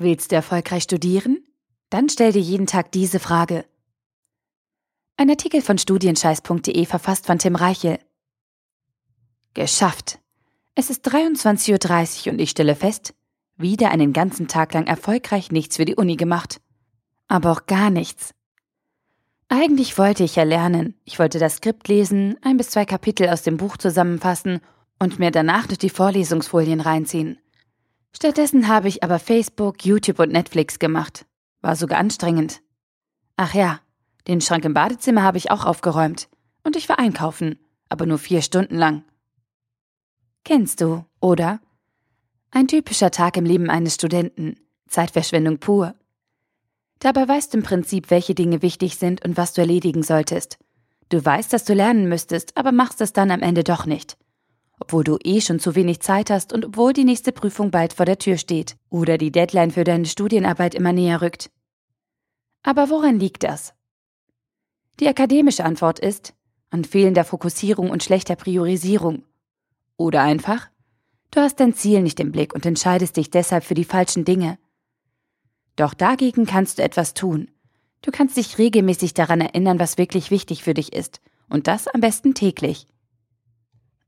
Willst du erfolgreich studieren? Dann stell dir jeden Tag diese Frage. Ein Artikel von studienscheiß.de verfasst von Tim Reichel. Geschafft. Es ist 23.30 Uhr und ich stelle fest, wieder einen ganzen Tag lang erfolgreich nichts für die Uni gemacht. Aber auch gar nichts. Eigentlich wollte ich ja lernen. Ich wollte das Skript lesen, ein bis zwei Kapitel aus dem Buch zusammenfassen und mir danach noch die Vorlesungsfolien reinziehen. Stattdessen habe ich aber Facebook, YouTube und Netflix gemacht. War sogar anstrengend. Ach ja, den Schrank im Badezimmer habe ich auch aufgeräumt. Und ich war einkaufen, aber nur vier Stunden lang. Kennst du, oder? Ein typischer Tag im Leben eines Studenten. Zeitverschwendung pur. Dabei weißt du im Prinzip, welche Dinge wichtig sind und was du erledigen solltest. Du weißt, dass du lernen müsstest, aber machst es dann am Ende doch nicht. Obwohl du eh schon zu wenig Zeit hast und obwohl die nächste Prüfung bald vor der Tür steht oder die Deadline für deine Studienarbeit immer näher rückt. Aber woran liegt das? Die akademische Antwort ist an fehlender Fokussierung und schlechter Priorisierung. Oder einfach, du hast dein Ziel nicht im Blick und entscheidest dich deshalb für die falschen Dinge. Doch dagegen kannst du etwas tun. Du kannst dich regelmäßig daran erinnern, was wirklich wichtig für dich ist. Und das am besten täglich.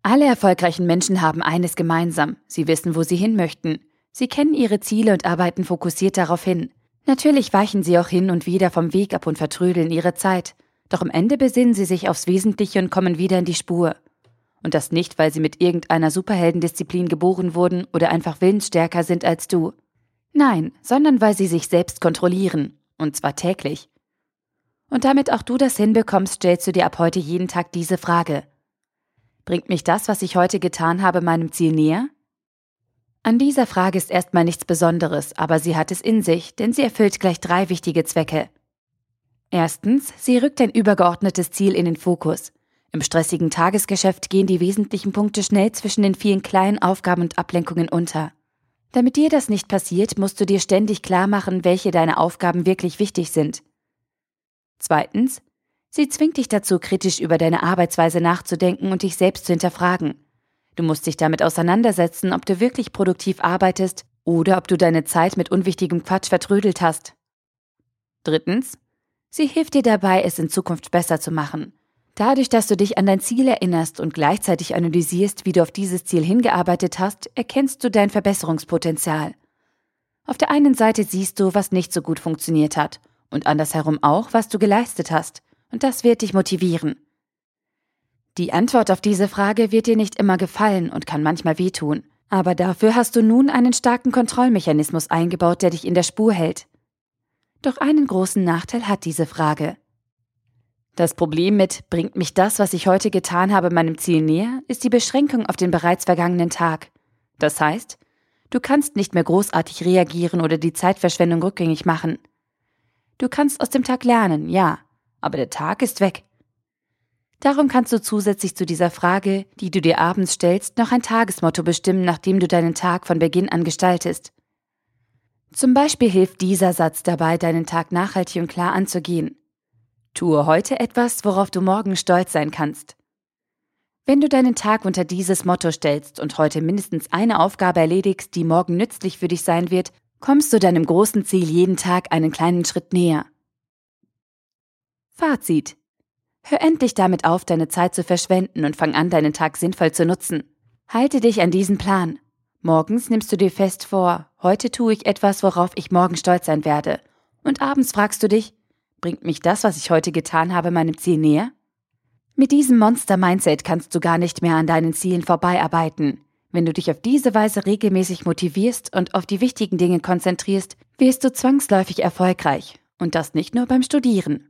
Alle erfolgreichen Menschen haben eines gemeinsam. Sie wissen, wo sie hin möchten. Sie kennen ihre Ziele und arbeiten fokussiert darauf hin. Natürlich weichen sie auch hin und wieder vom Weg ab und vertrödeln ihre Zeit. Doch am Ende besinnen sie sich aufs Wesentliche und kommen wieder in die Spur. Und das nicht, weil sie mit irgendeiner Superheldendisziplin geboren wurden oder einfach willensstärker sind als du. Nein, sondern weil sie sich selbst kontrollieren. Und zwar täglich. Und damit auch du das hinbekommst, stellst du dir ab heute jeden Tag diese Frage. Bringt mich das, was ich heute getan habe, meinem Ziel näher? An dieser Frage ist erstmal nichts Besonderes, aber sie hat es in sich, denn sie erfüllt gleich drei wichtige Zwecke. Erstens, sie rückt ein übergeordnetes Ziel in den Fokus. Im stressigen Tagesgeschäft gehen die wesentlichen Punkte schnell zwischen den vielen kleinen Aufgaben und Ablenkungen unter. Damit dir das nicht passiert, musst du dir ständig klar machen, welche deine Aufgaben wirklich wichtig sind. Zweitens, Sie zwingt dich dazu, kritisch über deine Arbeitsweise nachzudenken und dich selbst zu hinterfragen. Du musst dich damit auseinandersetzen, ob du wirklich produktiv arbeitest oder ob du deine Zeit mit unwichtigem Quatsch vertrödelt hast. Drittens, sie hilft dir dabei, es in Zukunft besser zu machen. Dadurch, dass du dich an dein Ziel erinnerst und gleichzeitig analysierst, wie du auf dieses Ziel hingearbeitet hast, erkennst du dein Verbesserungspotenzial. Auf der einen Seite siehst du, was nicht so gut funktioniert hat, und andersherum auch, was du geleistet hast und das wird dich motivieren. Die Antwort auf diese Frage wird dir nicht immer gefallen und kann manchmal wehtun, aber dafür hast du nun einen starken Kontrollmechanismus eingebaut, der dich in der Spur hält. Doch einen großen Nachteil hat diese Frage. Das Problem mit bringt mich das, was ich heute getan habe, meinem Ziel näher, ist die Beschränkung auf den bereits vergangenen Tag. Das heißt, du kannst nicht mehr großartig reagieren oder die Zeitverschwendung rückgängig machen. Du kannst aus dem Tag lernen, ja, aber der Tag ist weg. Darum kannst du zusätzlich zu dieser Frage, die du dir abends stellst, noch ein Tagesmotto bestimmen, nachdem du deinen Tag von Beginn an gestaltest. Zum Beispiel hilft dieser Satz dabei, deinen Tag nachhaltig und klar anzugehen. Tue heute etwas, worauf du morgen stolz sein kannst. Wenn du deinen Tag unter dieses Motto stellst und heute mindestens eine Aufgabe erledigst, die morgen nützlich für dich sein wird, kommst du deinem großen Ziel jeden Tag einen kleinen Schritt näher. Fazit. Hör endlich damit auf, deine Zeit zu verschwenden und fang an, deinen Tag sinnvoll zu nutzen. Halte dich an diesen Plan. Morgens nimmst du dir fest vor, heute tue ich etwas, worauf ich morgen stolz sein werde. Und abends fragst du dich, bringt mich das, was ich heute getan habe, meinem Ziel näher? Mit diesem Monster-Mindset kannst du gar nicht mehr an deinen Zielen vorbeiarbeiten. Wenn du dich auf diese Weise regelmäßig motivierst und auf die wichtigen Dinge konzentrierst, wirst du zwangsläufig erfolgreich. Und das nicht nur beim Studieren.